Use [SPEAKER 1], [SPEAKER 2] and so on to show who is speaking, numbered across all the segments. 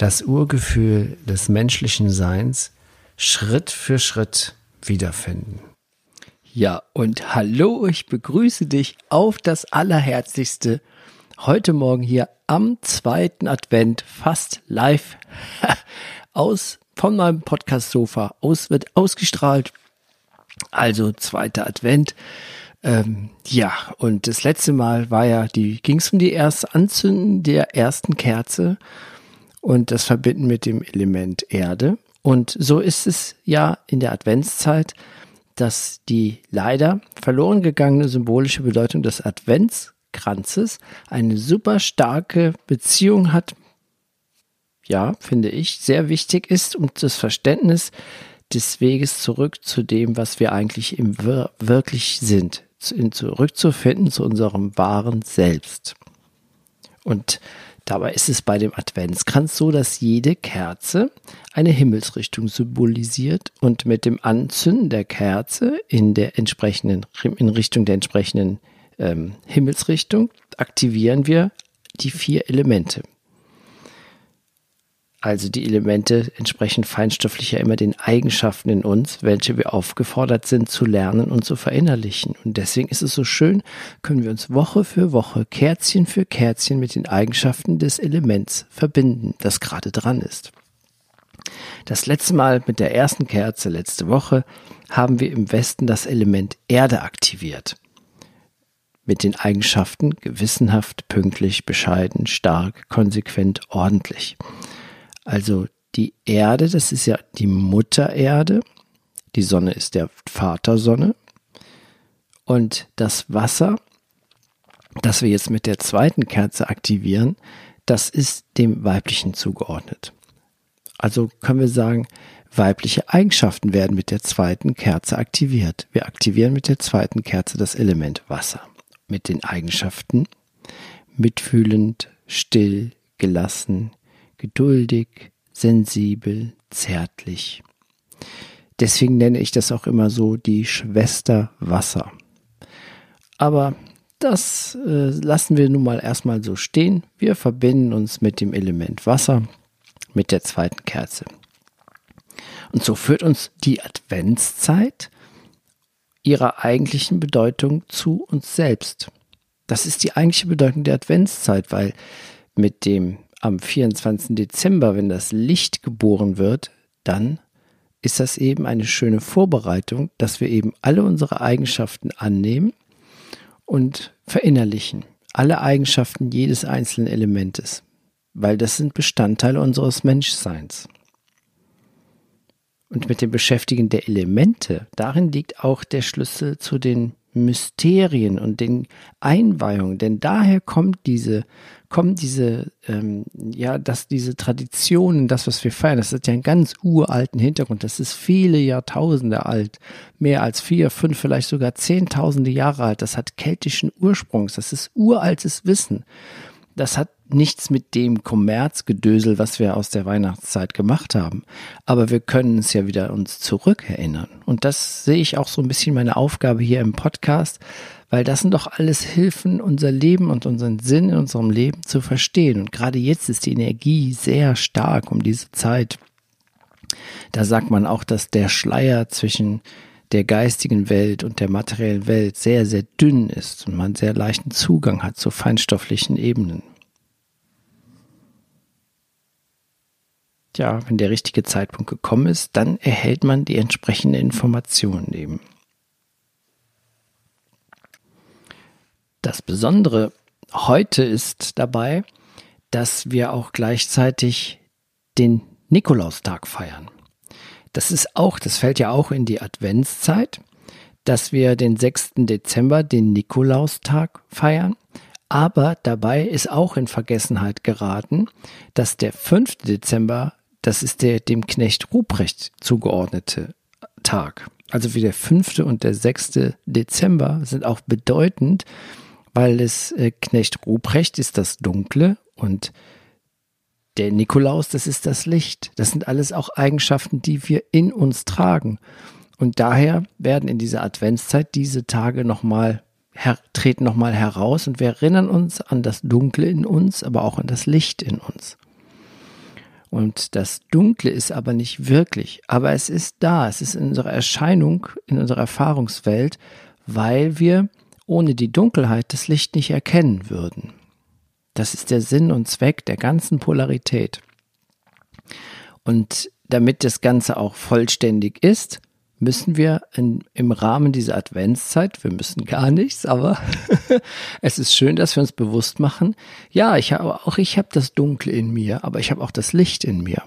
[SPEAKER 1] das Urgefühl des menschlichen Seins Schritt für Schritt wiederfinden.
[SPEAKER 2] Ja, und hallo, ich begrüße dich auf das Allerherzlichste heute Morgen hier am zweiten Advent, fast live aus von meinem Podcast-Sofa aus, wird ausgestrahlt. Also zweiter Advent. Ähm, ja, und das letzte Mal war ja die, ging es um die erste Anzünden der ersten Kerze und das Verbinden mit dem Element Erde. Und so ist es ja in der Adventszeit, dass die leider verloren gegangene symbolische Bedeutung des Adventskranzes eine super starke Beziehung hat, ja, finde ich, sehr wichtig ist und das Verständnis des Weges zurück zu dem, was wir eigentlich im Wir wirklich sind, zurückzufinden zu unserem wahren Selbst. Und dabei ist es bei dem Adventskranz so, dass jede Kerze eine Himmelsrichtung symbolisiert und mit dem Anzünden der Kerze in der entsprechenden, in Richtung der entsprechenden ähm, Himmelsrichtung aktivieren wir die vier Elemente. Also die Elemente entsprechen feinstofflich ja immer den Eigenschaften in uns, welche wir aufgefordert sind zu lernen und zu verinnerlichen. Und deswegen ist es so schön, können wir uns Woche für Woche, Kerzchen für Kerzchen mit den Eigenschaften des Elements verbinden, das gerade dran ist. Das letzte Mal mit der ersten Kerze letzte Woche haben wir im Westen das Element Erde aktiviert. Mit den Eigenschaften gewissenhaft, pünktlich, bescheiden, stark, konsequent, ordentlich. Also die Erde, das ist ja die Mutter Erde. Die Sonne ist der Vatersonne. Und das Wasser, das wir jetzt mit der zweiten Kerze aktivieren, das ist dem Weiblichen zugeordnet. Also können wir sagen, weibliche Eigenschaften werden mit der zweiten Kerze aktiviert. Wir aktivieren mit der zweiten Kerze das Element Wasser. Mit den Eigenschaften mitfühlend, still, gelassen, geduldig, sensibel, zärtlich. Deswegen nenne ich das auch immer so die Schwester Wasser. Aber das äh, lassen wir nun mal erstmal so stehen. Wir verbinden uns mit dem Element Wasser, mit der zweiten Kerze. Und so führt uns die Adventszeit ihrer eigentlichen Bedeutung zu uns selbst. Das ist die eigentliche Bedeutung der Adventszeit, weil mit dem am 24. Dezember, wenn das Licht geboren wird, dann ist das eben eine schöne Vorbereitung, dass wir eben alle unsere Eigenschaften annehmen und verinnerlichen. Alle Eigenschaften jedes einzelnen Elementes, weil das sind Bestandteile unseres Menschseins. Und mit dem Beschäftigen der Elemente, darin liegt auch der Schlüssel zu den Mysterien und den Einweihungen, denn daher kommt diese, kommen diese, ähm, ja, dass diese Traditionen, das, was wir feiern, das hat ja einen ganz uralten Hintergrund, das ist viele Jahrtausende alt, mehr als vier, fünf, vielleicht sogar zehntausende Jahre alt, das hat keltischen Ursprungs, das ist uraltes Wissen. Das hat nichts mit dem Kommerzgedösel, was wir aus der Weihnachtszeit gemacht haben. Aber wir können es ja wieder uns zurückerinnern. Und das sehe ich auch so ein bisschen meine Aufgabe hier im Podcast, weil das sind doch alles Hilfen, unser Leben und unseren Sinn in unserem Leben zu verstehen. Und gerade jetzt ist die Energie sehr stark um diese Zeit. Da sagt man auch, dass der Schleier zwischen der geistigen Welt und der materiellen Welt sehr, sehr dünn ist und man sehr leichten Zugang hat zu feinstofflichen Ebenen. Ja, wenn der richtige Zeitpunkt gekommen ist, dann erhält man die entsprechende Information eben. Das Besondere heute ist dabei, dass wir auch gleichzeitig den Nikolaustag feiern. Das ist auch, das fällt ja auch in die Adventszeit, dass wir den 6. Dezember den Nikolaustag feiern. Aber dabei ist auch in Vergessenheit geraten, dass der 5. Dezember das ist der dem Knecht Ruprecht zugeordnete Tag. Also wie der fünfte und der sechste Dezember sind auch bedeutend, weil es äh, Knecht Ruprecht ist das Dunkle und der Nikolaus, das ist das Licht. Das sind alles auch Eigenschaften, die wir in uns tragen. Und daher werden in dieser Adventszeit diese Tage nochmal treten nochmal heraus und wir erinnern uns an das Dunkle in uns, aber auch an das Licht in uns. Und das Dunkle ist aber nicht wirklich, aber es ist da, es ist in unserer Erscheinung, in unserer Erfahrungswelt, weil wir ohne die Dunkelheit das Licht nicht erkennen würden. Das ist der Sinn und Zweck der ganzen Polarität. Und damit das Ganze auch vollständig ist, müssen wir in, im Rahmen dieser Adventszeit, wir müssen gar nichts, aber es ist schön, dass wir uns bewusst machen, ja, ich habe auch ich habe das Dunkle in mir, aber ich habe auch das Licht in mir.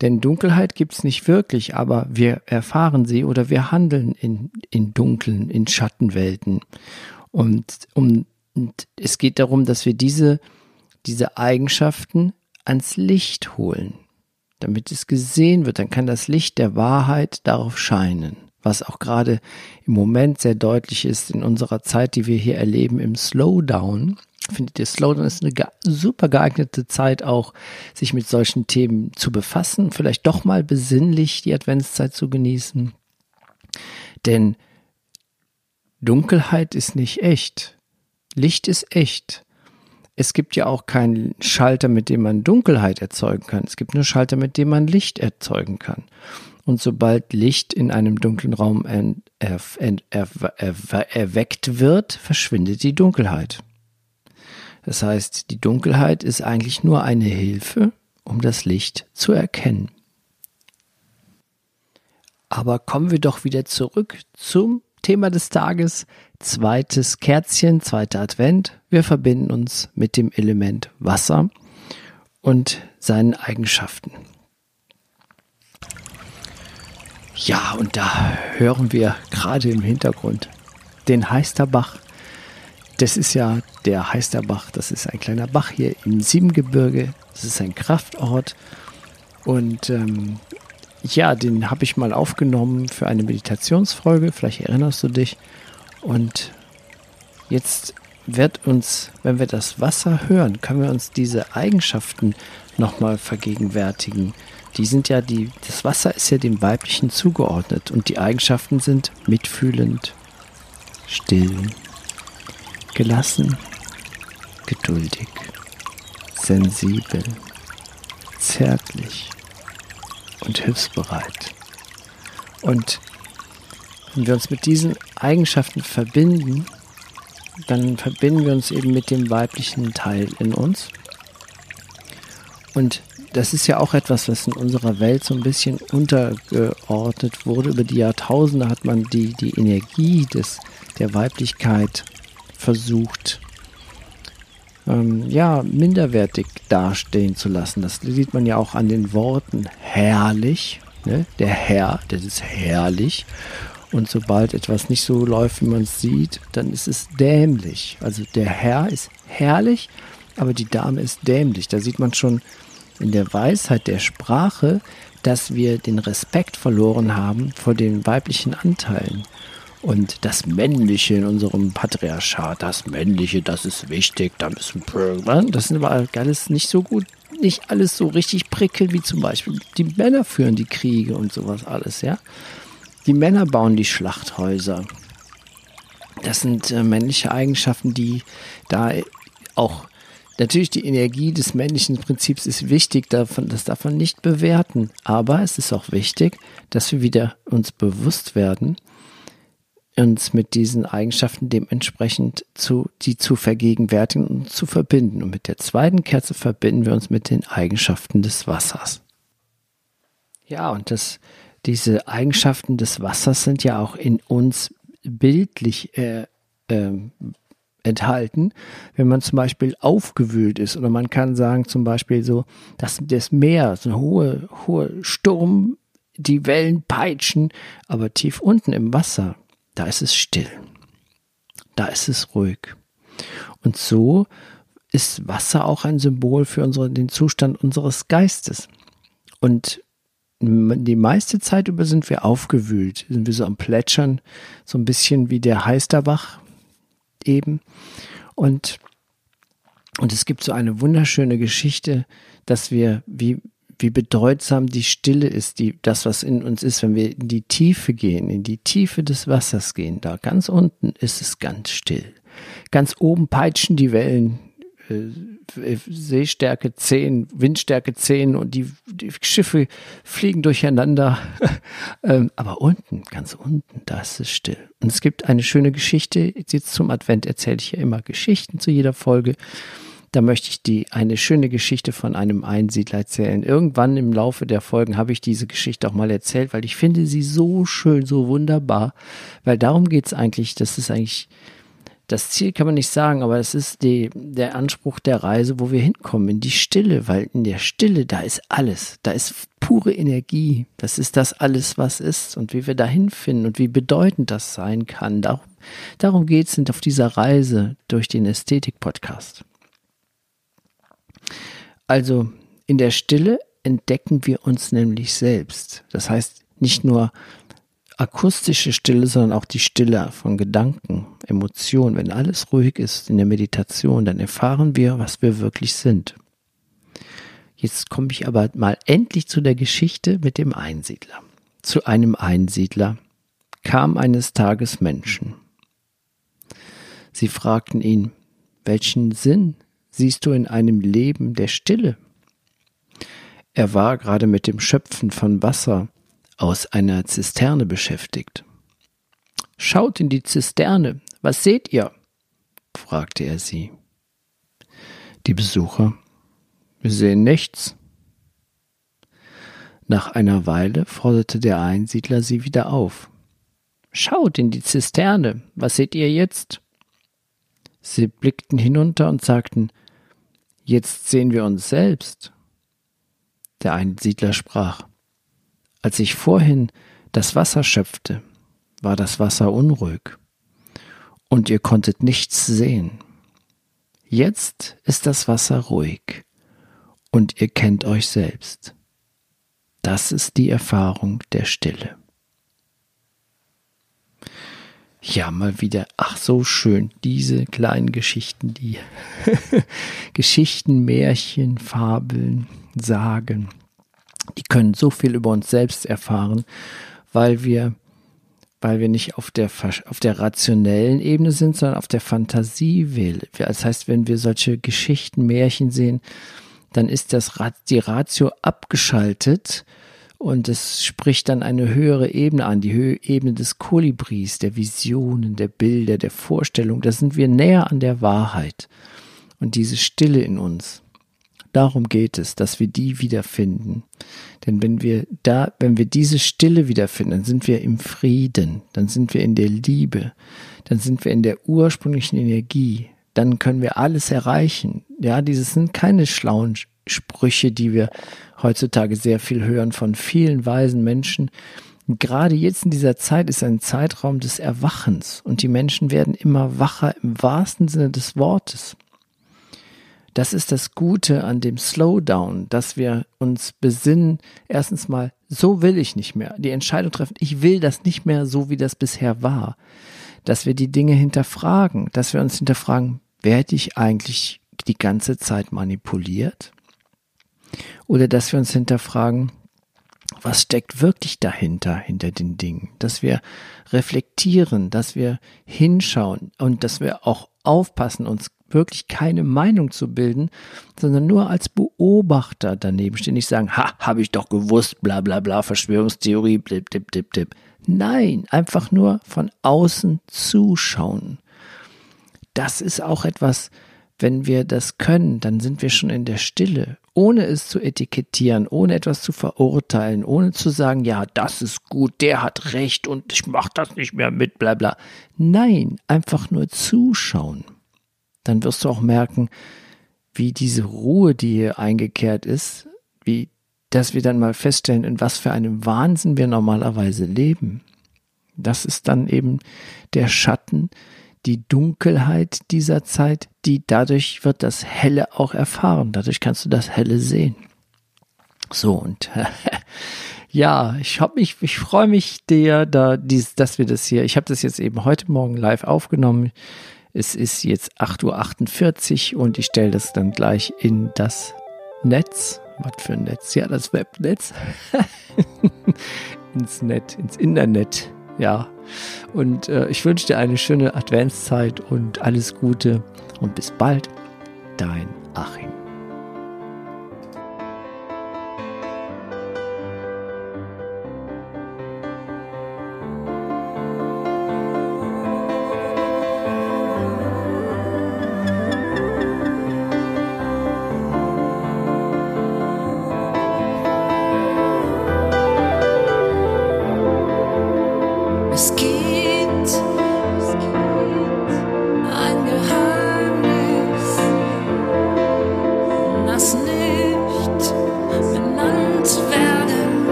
[SPEAKER 2] Denn Dunkelheit gibt es nicht wirklich, aber wir erfahren sie oder wir handeln in, in dunklen, in Schattenwelten. Und, um, und es geht darum, dass wir diese, diese Eigenschaften ans Licht holen damit es gesehen wird, dann kann das Licht der Wahrheit darauf scheinen. Was auch gerade im Moment sehr deutlich ist in unserer Zeit, die wir hier erleben im Slowdown. Findet ihr, Slowdown ist eine super geeignete Zeit auch, sich mit solchen Themen zu befassen, vielleicht doch mal besinnlich die Adventszeit zu genießen. Denn Dunkelheit ist nicht echt. Licht ist echt. Es gibt ja auch keinen Schalter, mit dem man Dunkelheit erzeugen kann. Es gibt nur Schalter, mit dem man Licht erzeugen kann. Und sobald Licht in einem dunklen Raum erweckt wird, verschwindet die Dunkelheit. Das heißt, die Dunkelheit ist eigentlich nur eine Hilfe, um das Licht zu erkennen. Aber kommen wir doch wieder zurück zum Thema des Tages, zweites Kerzchen, zweiter Advent. Wir verbinden uns mit dem Element Wasser und seinen Eigenschaften. Ja, und da hören wir gerade im Hintergrund den Heisterbach. Das ist ja der Heisterbach, das ist ein kleiner Bach hier im Siebengebirge. Das ist ein Kraftort. Und ähm, ja, den habe ich mal aufgenommen für eine Meditationsfolge. Vielleicht erinnerst du dich. Und jetzt wird uns, wenn wir das Wasser hören, können wir uns diese Eigenschaften nochmal vergegenwärtigen. Die sind ja die, das Wasser ist ja dem Weiblichen zugeordnet und die Eigenschaften sind mitfühlend, still, gelassen, geduldig, sensibel, zärtlich, und hilfsbereit. Und wenn wir uns mit diesen Eigenschaften verbinden, dann verbinden wir uns eben mit dem weiblichen Teil in uns. Und das ist ja auch etwas, was in unserer Welt so ein bisschen untergeordnet wurde. Über die Jahrtausende hat man die, die Energie des, der Weiblichkeit versucht ähm, ja, minderwertig dastehen zu lassen. Das sieht man ja auch an den Worten herrlich. Ne? Der Herr, das ist herrlich. Und sobald etwas nicht so läuft, wie man es sieht, dann ist es dämlich. Also der Herr ist herrlich, aber die Dame ist dämlich. Da sieht man schon in der Weisheit der Sprache, dass wir den Respekt verloren haben vor den weiblichen Anteilen. Und das Männliche in unserem Patriarchat, das Männliche, das ist wichtig, da müssen wir, das sind aber alles nicht so gut, nicht alles so richtig prickelnd wie zum Beispiel die Männer führen die Kriege und sowas alles, ja. Die Männer bauen die Schlachthäuser. Das sind äh, männliche Eigenschaften, die da auch Natürlich, die Energie des männlichen Prinzips ist wichtig, davon, das darf man nicht bewerten. Aber es ist auch wichtig, dass wir wieder uns bewusst werden, uns mit diesen Eigenschaften dementsprechend zu, die zu vergegenwärtigen und zu verbinden. Und mit der zweiten Kerze verbinden wir uns mit den Eigenschaften des Wassers. Ja, und das, diese Eigenschaften des Wassers sind ja auch in uns bildlich äh, äh, enthalten, wenn man zum Beispiel aufgewühlt ist. Oder man kann sagen zum Beispiel so, dass das Meer, so ein hoher, hoher Sturm, die Wellen peitschen, aber tief unten im Wasser da ist es still. Da ist es ruhig. Und so ist Wasser auch ein Symbol für unsere, den Zustand unseres Geistes. Und die meiste Zeit über sind wir aufgewühlt, sind wir so am Plätschern, so ein bisschen wie der Heisterbach eben. Und, und es gibt so eine wunderschöne Geschichte, dass wir, wie, wie bedeutsam die Stille ist, die, das, was in uns ist, wenn wir in die Tiefe gehen, in die Tiefe des Wassers gehen. Da ganz unten ist es ganz still. Ganz oben peitschen die Wellen äh, Seestärke 10, Windstärke 10 und die, die Schiffe fliegen durcheinander. ähm, aber unten, ganz unten, da ist es still. Und es gibt eine schöne Geschichte. Jetzt zum Advent erzähle ich ja immer Geschichten zu jeder Folge. Da möchte ich die eine schöne Geschichte von einem Einsiedler erzählen. Irgendwann im Laufe der Folgen habe ich diese Geschichte auch mal erzählt, weil ich finde sie so schön, so wunderbar. Weil darum geht es eigentlich, das ist eigentlich das Ziel kann man nicht sagen, aber es ist die, der Anspruch der Reise, wo wir hinkommen, in die Stille, weil in der Stille, da ist alles, da ist pure Energie, das ist das alles, was ist und wie wir dahin finden und wie bedeutend das sein kann. Darum, darum geht es auf dieser Reise durch den Ästhetik-Podcast. Also in der Stille entdecken wir uns nämlich selbst. Das heißt, nicht nur akustische Stille, sondern auch die Stille von Gedanken, Emotionen. Wenn alles ruhig ist in der Meditation, dann erfahren wir, was wir wirklich sind. Jetzt komme ich aber mal endlich zu der Geschichte mit dem Einsiedler. Zu einem Einsiedler kam eines Tages Menschen. Sie fragten ihn, welchen Sinn siehst du in einem Leben der Stille? Er war gerade mit dem Schöpfen von Wasser aus einer Zisterne beschäftigt. Schaut in die Zisterne, was seht ihr? fragte er sie. Die Besucher wir sehen nichts. Nach einer Weile forderte der Einsiedler sie wieder auf. Schaut in die Zisterne, was seht ihr jetzt? Sie blickten hinunter und sagten, Jetzt sehen wir uns selbst. Der Einsiedler sprach, als ich vorhin das Wasser schöpfte, war das Wasser unruhig und ihr konntet nichts sehen. Jetzt ist das Wasser ruhig und ihr kennt euch selbst. Das ist die Erfahrung der Stille. Ja, mal wieder, ach so schön, diese kleinen Geschichten, die Geschichten, Märchen, Fabeln, Sagen die können so viel über uns selbst erfahren, weil wir, weil wir nicht auf der, auf der rationellen Ebene sind, sondern auf der Fantasie. Das heißt, wenn wir solche Geschichten, Märchen sehen, dann ist das, die Ratio abgeschaltet und es spricht dann eine höhere Ebene an, die Höhe, Ebene des Kolibris, der Visionen, der Bilder, der Vorstellung. Da sind wir näher an der Wahrheit und diese Stille in uns. Darum geht es, dass wir die wiederfinden. Denn wenn wir da, wenn wir diese Stille wiederfinden, dann sind wir im Frieden, dann sind wir in der Liebe, dann sind wir in der ursprünglichen Energie, dann können wir alles erreichen. Ja, dieses sind keine schlauen Sprüche, die wir heutzutage sehr viel hören von vielen weisen Menschen. Gerade jetzt in dieser Zeit ist ein Zeitraum des Erwachens und die Menschen werden immer wacher im wahrsten Sinne des Wortes. Das ist das Gute an dem Slowdown, dass wir uns besinnen, erstens mal, so will ich nicht mehr. Die Entscheidung treffen, ich will das nicht mehr so, wie das bisher war. Dass wir die Dinge hinterfragen, dass wir uns hinterfragen, werde ich eigentlich die ganze Zeit manipuliert? Oder dass wir uns hinterfragen, was steckt wirklich dahinter, hinter den Dingen? Dass wir reflektieren, dass wir hinschauen und dass wir auch aufpassen, uns wirklich keine Meinung zu bilden, sondern nur als Beobachter daneben stehen. Nicht sagen, ha, habe ich doch gewusst, bla bla bla, Verschwörungstheorie, blip, dip, dip, dip. Nein, einfach nur von außen zuschauen. Das ist auch etwas, wenn wir das können, dann sind wir schon in der Stille, ohne es zu etikettieren, ohne etwas zu verurteilen, ohne zu sagen, ja, das ist gut, der hat recht und ich mache das nicht mehr mit, bla bla. Nein, einfach nur zuschauen dann wirst du auch merken, wie diese Ruhe, die hier eingekehrt ist, wie, dass wir dann mal feststellen, in was für einem Wahnsinn wir normalerweise leben. Das ist dann eben der Schatten, die Dunkelheit dieser Zeit, die dadurch wird das Helle auch erfahren. Dadurch kannst du das Helle sehen. So und ja, ich hab mich, ich freue mich der, da dies, dass wir das hier. Ich habe das jetzt eben heute Morgen live aufgenommen. Es ist jetzt 8.48 Uhr und ich stelle das dann gleich in das Netz. Was für ein Netz? Ja, das Webnetz. ins Netz, ins Internet. Ja. Und äh, ich wünsche dir eine schöne Adventszeit und alles Gute und bis bald. Dein Achim.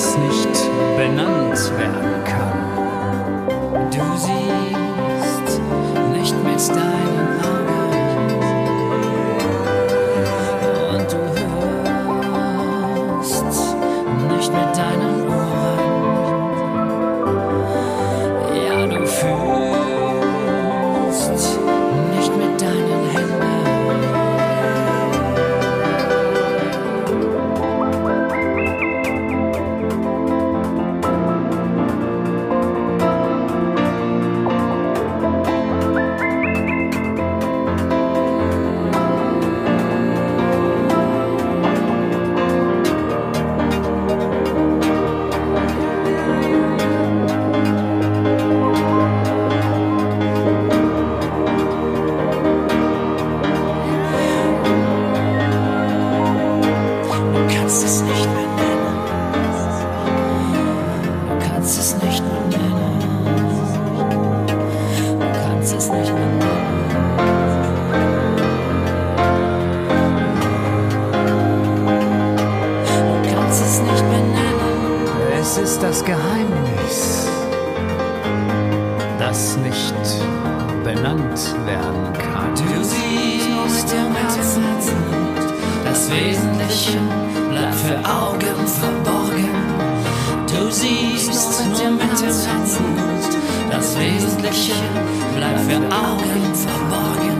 [SPEAKER 1] Das nicht benannt werden kann. Ist das Geheimnis, das nicht benannt werden kann. Du siehst im Herzen das Wesentliche bleibt für Augen verborgen. Du siehst nur mit dem Herzen. Das Wesentliche bleibt für Augen verborgen, verborgen,